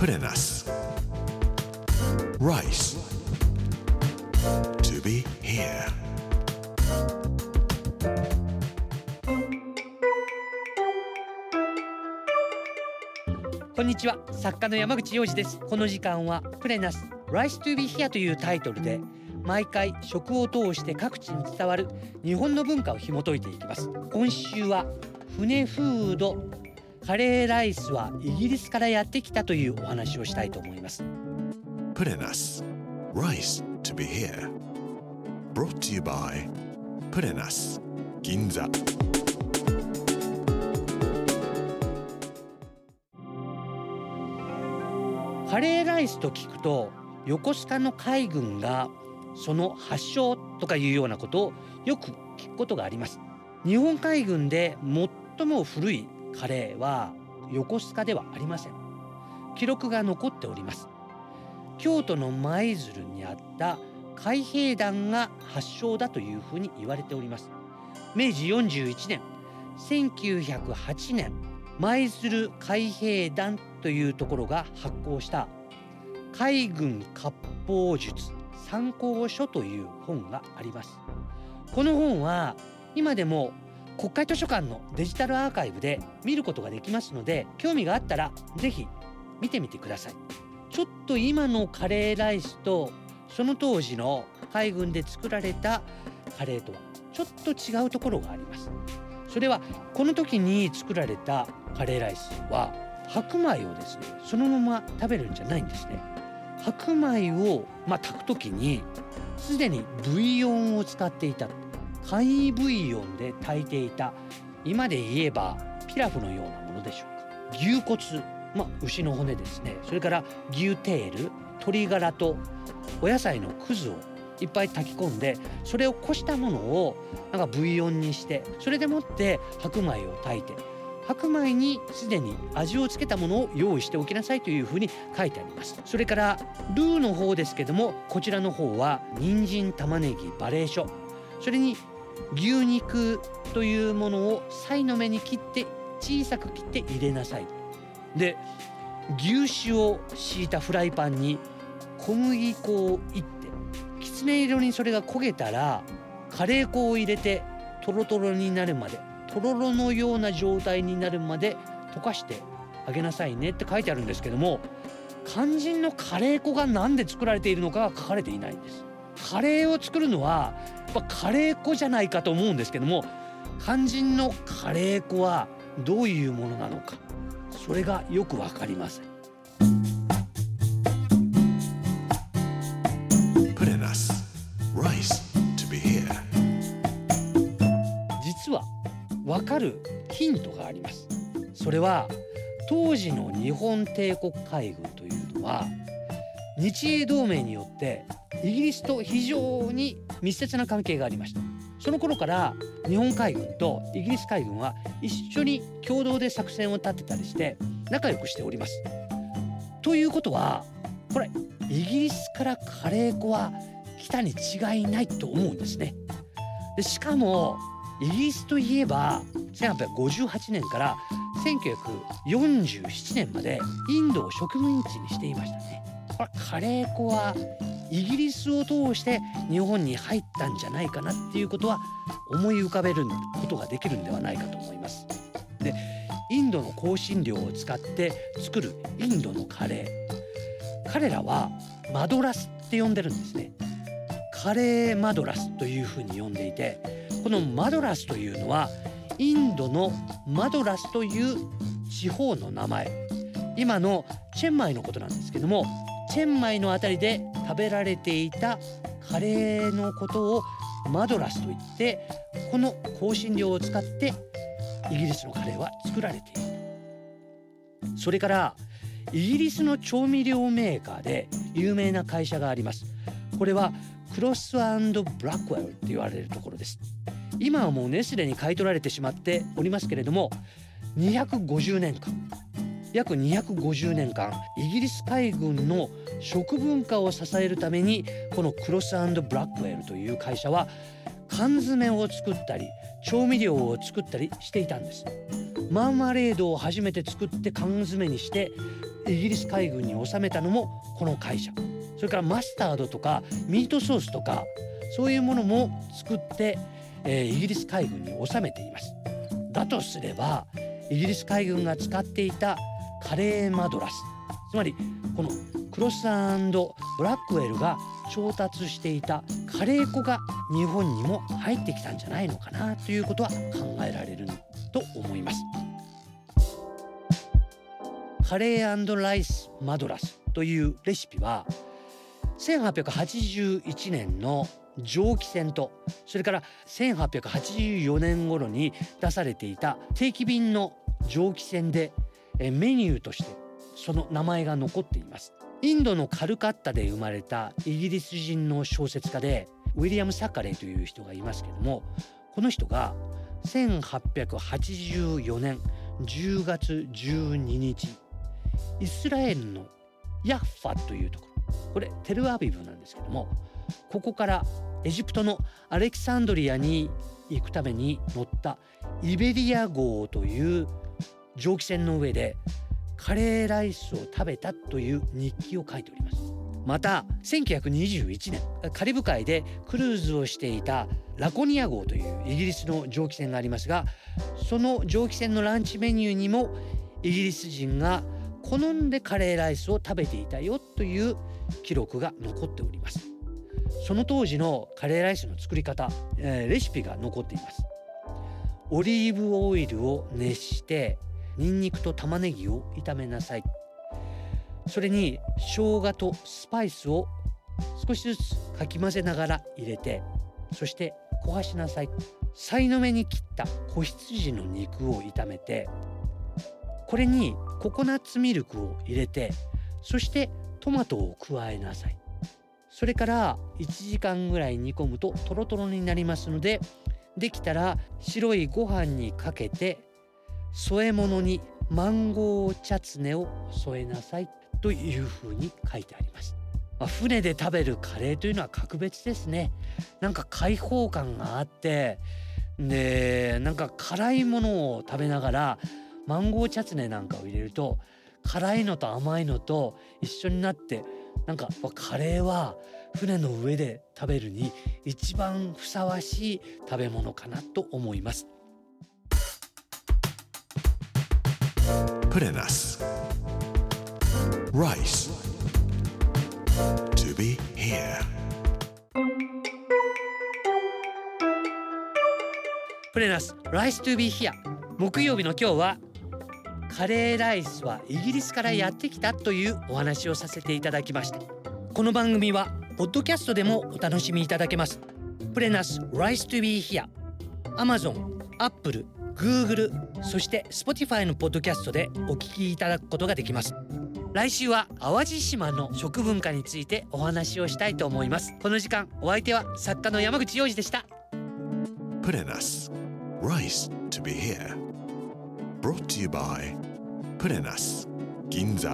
Put in us. Rice. To be here. こんにちは作家の山口洋二ですこの時間はプレナス Rice to be here というタイトルで毎回食を通して各地に伝わる日本の文化を紐解いていきます今週は船フードカレーライスはイギリスからやってきたというお話をしたいと思います Put in us. Rice to be here. Brought to you by Put in us. Ginza. カレーライスと聞くと横須賀の海軍がその発祥とかいうようなことをよく聞くことがあります日本海軍で最も古いカレーは横須賀ではありません。記録が残っております。京都の舞鶴にあった海兵団が発祥だというふうに言われております。明治41年1908年舞鶴海兵団というところが発行した海軍割烹術参考書という本があります。この本は今でも国会図書館のデジタルアーカイブで見ることができますので興味があったらぜひ見てみてください。ちょっと今のカレーライスとその当時の海軍で作られたカレーとはちょっと違うところがあります。それはこの時に作られたカレーライスは白米をですねそのまま食べるんじゃないんですね。白米をまあ炊く時にすでにブイヨンを使っていた。簡易ブイヨンで炊いていた今で言えばピラフのようなものでしょうか牛骨まあ牛の骨ですねそれから牛テール鶏ガラとお野菜のくずをいっぱい炊き込んでそれをこしたものをなんかブイヨンにしてそれでもって白米を炊いて白米にすでに味をつけたものを用意しておきなさいというふうに書いてありますそれからルーの方ですけどもこちらの方は人参玉ねぎバレーショそれに牛肉というものをさの目に切って小さく切って入れなさい。で牛脂を敷いたフライパンに小麦粉をいってきつね色にそれが焦げたらカレー粉を入れてトロトロになるまでとろろのような状態になるまで溶かしてあげなさいねって書いてあるんですけども肝心のカレー粉が何で作られているのかが書かれていないんです。カレーを作るのはやっぱカレー粉じゃないかと思うんですけども肝心のカレー粉はどういうものなのかそれがよくわかりません.実はわかるヒントがありますそれは当時の日本帝国海軍というのは日英同盟によってイギリスと非常に密接な関係がありました。その頃から日本海軍とイギリス海軍は一緒に共同で作戦を立てたりして仲良くしております。ということはこれイギリスからカレー粉は来たに違いないと思うんですね。でしかもイギリスといえば1858年から1947年までインドを植民地にしていましたね。これカレー粉はイギリスを通して日本に入ったんじゃないかなっていうことは思い浮かべることができるんではないかと思います。でインドの香辛料を使って作るインドのカレー彼らはマドラスって呼んでるんですね。カレーマドラスというふうに呼んでいてこのマドラスというのはインドのマドラスという地方の名前今のチェンマイのことなんですけどもチェンマイのあたりで食べられていたカレーのことをマドラスといってこの香辛料を使ってイギリスのカレーは作られているそれからイギリスの調味料メーカーで有名な会社があります。これはクロスブラックウェルって言われるところです。今はもうネスレに買い取られてしまっておりますけれども250年間約250年間イギリス海軍の食文化を支えるためにこのクロスブラックウェルという会社は缶詰を作ったり調味料を作ったりしていたんです。マーマレードを初めて作って缶詰にしてイギリス海軍に収めたのもこの会社。それからマスタードとかミートソースとかそういうものも作って、えー、イギリス海軍に収めています。だとすればイギリス海軍が使っていたカレーマドラスつまりこのクロスブラックウェルが調達していたカレー粉が日本にも入ってきたんじゃないのかなということは考えられると思います。カレーライスマドラスというレシピは1881年の蒸気船とそれから1884年頃に出されていた定期便の蒸気船でメニューとしてその名前が残っています。インドのカルカッタで生まれたイギリス人の小説家でウィリアム・サカレーという人がいますけどもこの人が1884年10月12日イスラエルのヤッファというところこれテルアビブなんですけどもここからエジプトのアレキサンドリアに行くために乗ったイベリア号という蒸気船の上でカレーライスを食べたという日記を書いております。また1921年カリブ海でクルーズをしていたラコニア号というイギリスの蒸気船がありますがその蒸気船のランチメニューにもイギリス人が好んでカレーライスを食べていたよという記録が残っております。その当時のカレーライスの作り方、えー、レシピが残っています。オリーブオイルを熱してニンニクと玉ねぎを炒めなさい。それに生姜とスパイスを少しずつかき混ぜながら入れてそして焦がしなさい。さいの目に切った子羊の肉を炒めてこれにココナッツミルクを入れてそしてトマトを加えなさい。それから1時間ぐらい煮込むとトロトロになりますのでできたら白いご飯にかけて添え物にマンゴーチャツネを添えなさいというふうに書いてあります。まあ、船で食べるカレーというのは格別ですね。なんか開放感があってでなんか辛いものを食べながらマンゴーチャツネなんかを入れると辛いのと甘いのと一緒になってなんかカレーは船の上で食べるに一番ふさわしい食べ物かなと思います。Put in us. Rice. To be here. プレナス。Rice to be here 木曜日の今日はカレーライスはイギリスからやってきたというお話をさせていただきました。この番組はポッドキャストでもお楽しみいただけます。プレナス。Rice to be here Amazon、Apple、Google そして Spotify のポッドキャストでお聞きいただくことができます。来週は淡路島の食文化についてお話をしたいと思います。この時間お相手は作家の山口洋二でした。Put in us Rice to be here. Brought to you by Put in us 銀座